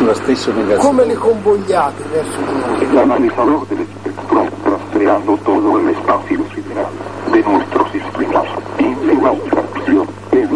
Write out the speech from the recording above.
sulla stessa negazione. Come le convogliate verso di noi? La manifestazione del pro rastreando tutto el spazio sideral de nuestro sistema, in la abstracción, el